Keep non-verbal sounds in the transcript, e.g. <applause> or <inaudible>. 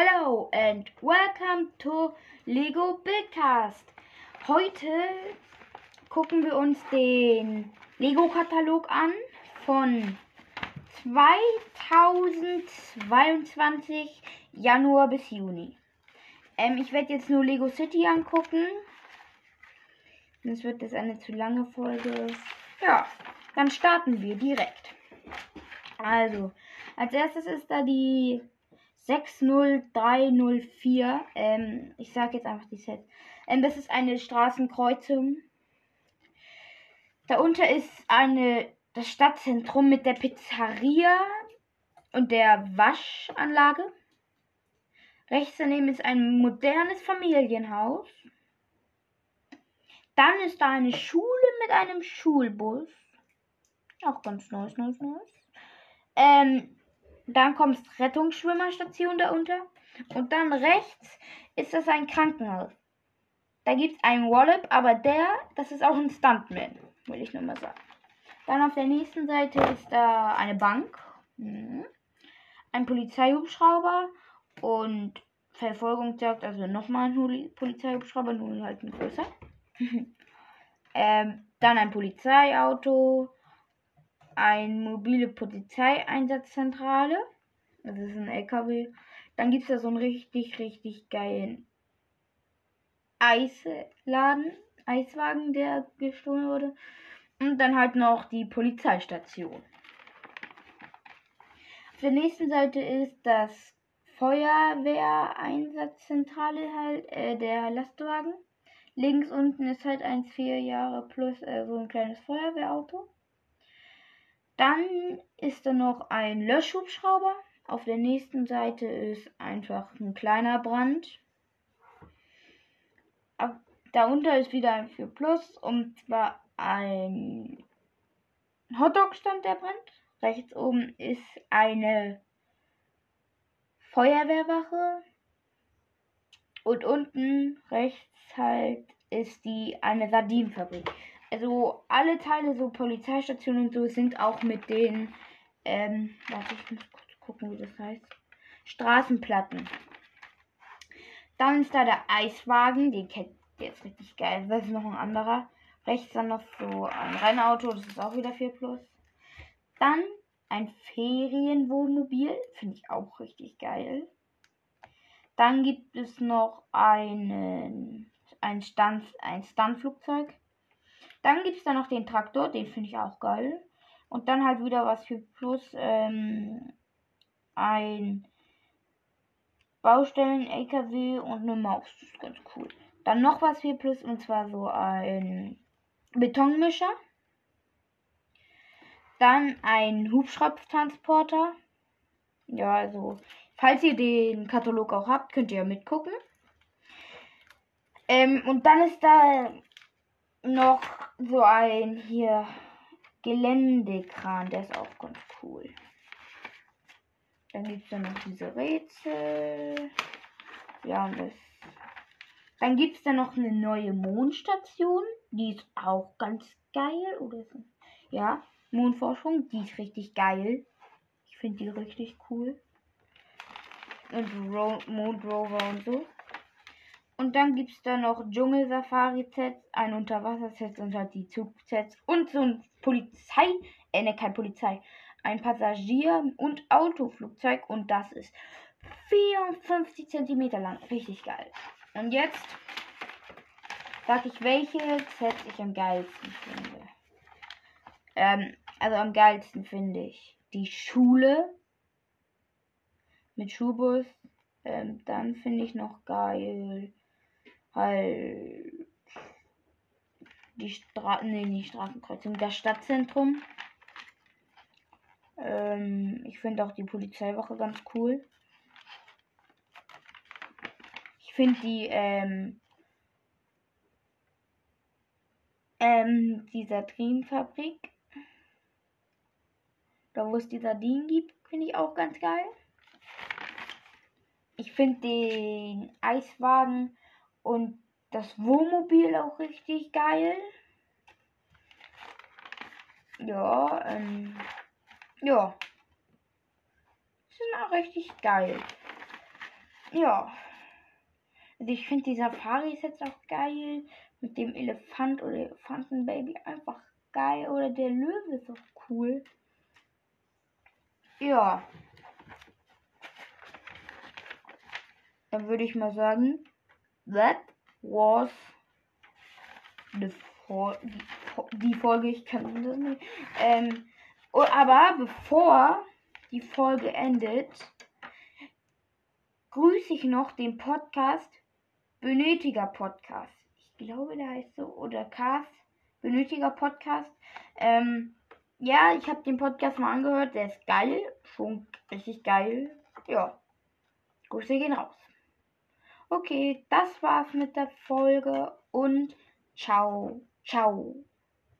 Hello and welcome to Lego Buildcast. Heute gucken wir uns den Lego-Katalog an von 2022 Januar bis Juni. Ähm, ich werde jetzt nur Lego City angucken. Sonst wird das eine zu lange Folge. Ja, dann starten wir direkt. Also, als erstes ist da die 60304. Ähm, ich sage jetzt einfach die Set. Ähm, das ist eine Straßenkreuzung. Darunter ist eine das Stadtzentrum mit der Pizzeria und der Waschanlage. Rechts daneben ist ein modernes Familienhaus. Dann ist da eine Schule mit einem Schulbus. Auch ganz nice, nice, nice. Ähm, dann kommt Rettungsschwimmerstation darunter. Und dann rechts ist das ein Krankenhaus. Da gibt es einen Wallop, aber der, das ist auch ein Stuntman, will ich nur mal sagen. Dann auf der nächsten Seite ist da eine Bank, mhm. ein Polizeihubschrauber und Verfolgungsjagd, also nochmal ein Polizeihubschrauber, nur halt ein größer. <laughs> ähm, dann ein Polizeiauto, eine mobile Polizeieinsatzzentrale. Das ist ein LKW. Dann gibt es da so einen richtig, richtig geilen Eisladen, Eiswagen, der gestohlen wurde. Und dann halt noch die Polizeistation. Auf der nächsten Seite ist das Feuerwehreinsatzzentrale halt, äh, der Lastwagen. Links unten ist halt ein vier Jahre plus äh, so ein kleines Feuerwehrauto. Dann ist da noch ein Löschhubschrauber. Auf der nächsten Seite ist einfach ein kleiner Brand. Darunter ist wieder ein 4 Plus und zwar ein Hotdog-Stand, der brennt. Rechts oben ist eine Feuerwehrwache. Und unten rechts halt ist die eine Sardinenfabrik also alle Teile, so Polizeistationen und so, sind auch mit den, ähm, warte, ich muss kurz gucken, wie das heißt. Straßenplatten. Dann ist da der Eiswagen, den kennt der ist richtig geil. Das ist noch ein anderer. Rechts dann noch so ein Rennauto, das ist auch wieder 4 Plus. Dann ein Ferienwohnmobil, finde ich auch richtig geil. Dann gibt es noch einen, ein, Stand, ein Stuntflugzeug. Dann gibt es da noch den Traktor, den finde ich auch geil. Und dann halt wieder was für Plus, ähm, ein Baustellen-LKW und eine Maus. Das ist ganz cool. Dann noch was für Plus und zwar so ein Betonmischer. Dann ein Hubschraubtransporter. Ja, also, falls ihr den Katalog auch habt, könnt ihr ja mitgucken. Ähm, und dann ist da noch so ein hier Geländekran, der ist auch ganz cool. Dann gibt es da noch diese Rätsel. Ja, das. Dann gibt es da noch eine neue Mondstation. Die ist auch ganz geil. Oder so. Ja, Mondforschung, die ist richtig geil. Ich finde die richtig cool. Und Ro Mondrover und so. Und dann gibt es da noch Dschungel-Safari-Sets, ein Unterwasser-Set und halt die Zug-Sets und so ein Polizei, äh, ne, kein Polizei, ein Passagier- und Autoflugzeug und das ist 54 cm lang. Richtig geil. Und jetzt sag ich, welche Sets ich am geilsten finde. Ähm, also am geilsten finde ich die Schule mit Schulbus. Ähm, dann finde ich noch geil halt die Straßen, nee, die Straßenkreuzung, das Stadtzentrum. Ähm, ich finde auch die Polizeiwache ganz cool. Ich finde die, ähm, ähm, die Sardinenfabrik, da wo es die Sardinen gibt, finde ich auch ganz geil. Ich finde den Eiswagen und das Wohnmobil auch richtig geil. Ja, ähm, ja. Ist auch richtig geil. ja. Also ich finde die Safari ist jetzt auch geil. Mit dem Elefant oder Elefantenbaby einfach geil. Oder der Löwe ist auch cool. Ja. Dann würde ich mal sagen, that was the for die, Folge. Ich kann das nicht. Ähm, oh, aber bevor die Folge endet, grüße ich noch den Podcast Benötiger Podcast. Ich glaube, der heißt so. Oder Cast. Benötiger Podcast. Ähm, ja, ich habe den Podcast mal angehört. Der ist geil. Schon richtig geil. Ja. Grüße gehen raus. Okay, das war's mit der Folge und ciao, ciao.